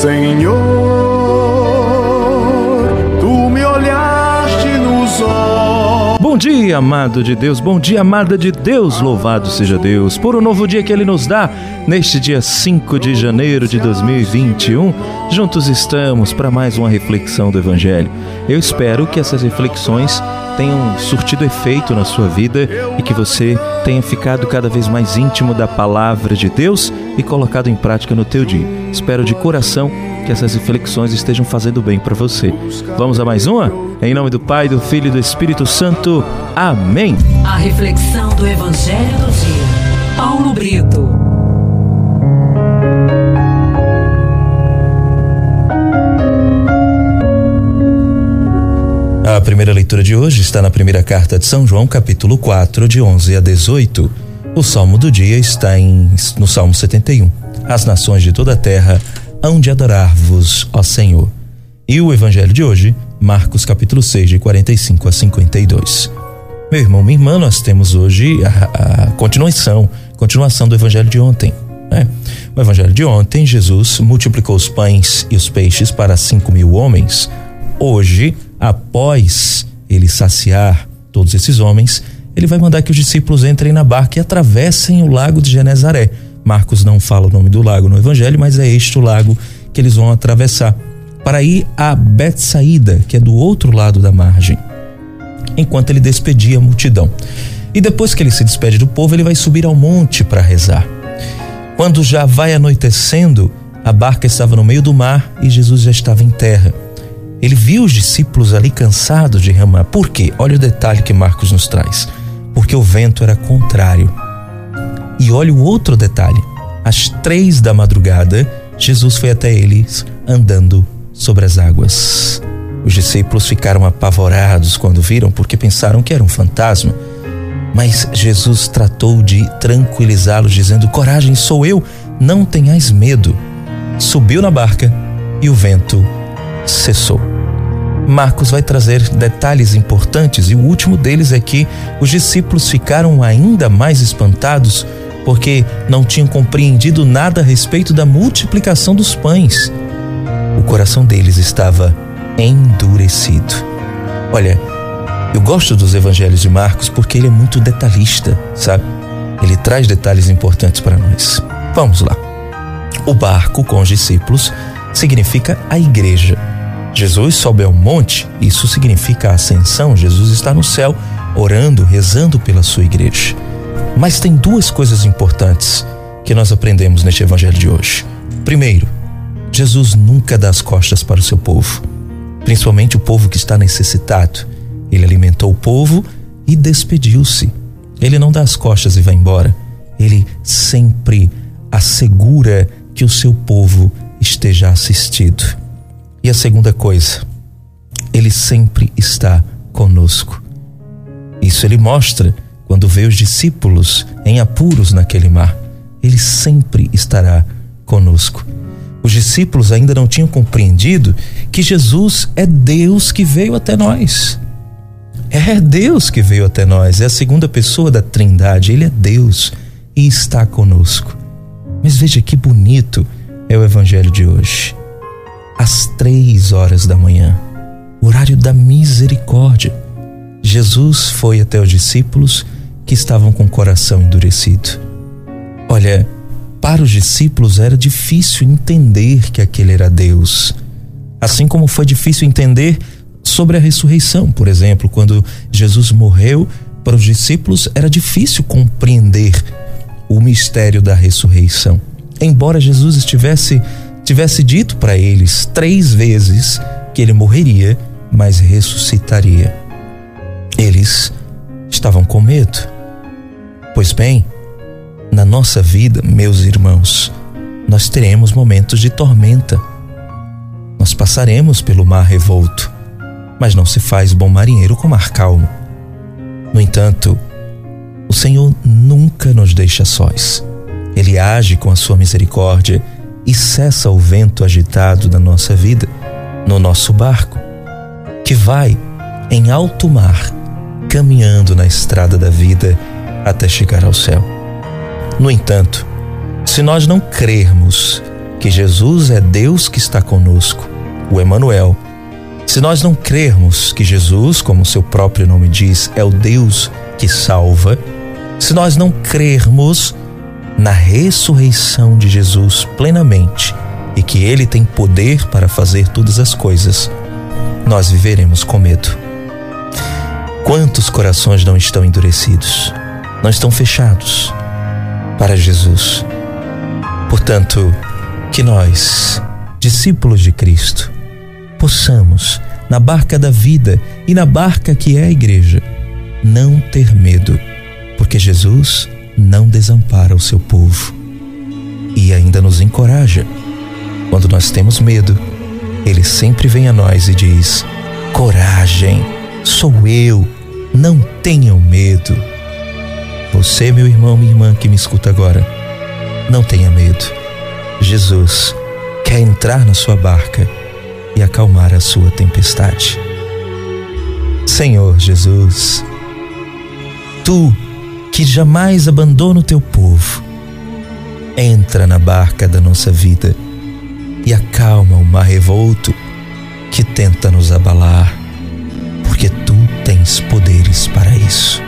Senhor, tu me olhaste nos olhos. Bom dia, amado de Deus, bom dia, amada de Deus, louvado seja Deus por um novo dia que Ele nos dá neste dia 5 de janeiro de 2021. Juntos estamos para mais uma reflexão do Evangelho. Eu espero que essas reflexões tenham surtido efeito na sua vida e que você tenha ficado cada vez mais íntimo da palavra de Deus e colocado em prática no teu dia. Espero de coração que essas reflexões estejam fazendo bem para você. Vamos a mais uma? Em nome do Pai, do Filho e do Espírito Santo. Amém. A reflexão do Evangelho do dia. Paulo Brito. A primeira leitura de hoje está na primeira carta de São João, capítulo 4, de 11 a 18. O salmo do dia está em, no Salmo 71. As nações de toda a terra hão de adorar-vos, ó Senhor. E o evangelho de hoje, Marcos capítulo 6, de 45 a 52. Meu irmão, minha irmã, nós temos hoje a, a continuação, continuação do evangelho de ontem. Né? O evangelho de ontem, Jesus multiplicou os pães e os peixes para cinco mil homens. Hoje, após ele saciar todos esses homens, ele vai mandar que os discípulos entrem na barca e atravessem o lago de Genezaré. Marcos não fala o nome do lago no evangelho, mas é este o lago que eles vão atravessar para ir a Betsaída, que é do outro lado da margem. Enquanto ele despedia a multidão. E depois que ele se despede do povo, ele vai subir ao monte para rezar. Quando já vai anoitecendo, a barca estava no meio do mar e Jesus já estava em terra. Ele viu os discípulos ali cansados de remar. Por quê? Olha o detalhe que Marcos nos traz. Porque o vento era contrário. E olha o outro detalhe. Às três da madrugada, Jesus foi até eles andando sobre as águas. Os discípulos ficaram apavorados quando viram, porque pensaram que era um fantasma. Mas Jesus tratou de tranquilizá-los, dizendo: Coragem, sou eu, não tenhais medo. Subiu na barca e o vento cessou. Marcos vai trazer detalhes importantes e o último deles é que os discípulos ficaram ainda mais espantados porque não tinham compreendido nada a respeito da multiplicação dos pães. O coração deles estava endurecido. Olha, eu gosto dos evangelhos de Marcos porque ele é muito detalhista, sabe? Ele traz detalhes importantes para nós. Vamos lá. O barco com os discípulos significa a igreja. Jesus sobe ao monte, isso significa a ascensão. Jesus está no céu, orando, rezando pela sua igreja. Mas tem duas coisas importantes que nós aprendemos neste evangelho de hoje. Primeiro, Jesus nunca dá as costas para o seu povo, principalmente o povo que está necessitado. Ele alimentou o povo e despediu-se. Ele não dá as costas e vai embora. Ele sempre assegura que o seu povo esteja assistido. E a segunda coisa, ele sempre está conosco. Isso ele mostra quando vê os discípulos em apuros naquele mar. Ele sempre estará conosco. Os discípulos ainda não tinham compreendido que Jesus é Deus que veio até nós. É Deus que veio até nós, é a segunda pessoa da Trindade, ele é Deus e está conosco. Mas veja que bonito é o evangelho de hoje às três horas da manhã, horário da misericórdia. Jesus foi até os discípulos que estavam com o coração endurecido. Olha, para os discípulos era difícil entender que aquele era Deus. Assim como foi difícil entender sobre a ressurreição, por exemplo, quando Jesus morreu, para os discípulos era difícil compreender o mistério da ressurreição. Embora Jesus estivesse tivesse dito para eles três vezes que ele morreria, mas ressuscitaria. Eles estavam com medo. Pois bem, na nossa vida, meus irmãos, nós teremos momentos de tormenta. Nós passaremos pelo mar revolto, mas não se faz bom marinheiro com mar calmo. No entanto, o Senhor nunca nos deixa sós. Ele age com a sua misericórdia e cessa o vento agitado da nossa vida, no nosso barco, que vai em alto mar, caminhando na estrada da vida até chegar ao céu. No entanto, se nós não crermos que Jesus é Deus que está conosco, o Emanuel. Se nós não crermos que Jesus, como seu próprio nome diz, é o Deus que salva, se nós não crermos na ressurreição de Jesus plenamente e que ele tem poder para fazer todas as coisas, nós viveremos com medo. Quantos corações não estão endurecidos, não estão fechados para Jesus? Portanto, que nós, discípulos de Cristo, possamos, na barca da vida e na barca que é a igreja, não ter medo, porque Jesus não desampara o seu povo e ainda nos encoraja. Quando nós temos medo, ele sempre vem a nós e diz: Coragem, sou eu, não tenham medo. Você, meu irmão, minha irmã que me escuta agora, não tenha medo. Jesus quer entrar na sua barca e acalmar a sua tempestade. Senhor Jesus, tu que jamais abandona o teu povo, entra na barca da nossa vida e acalma o mar revolto que tenta nos abalar, porque tu tens poderes para isso.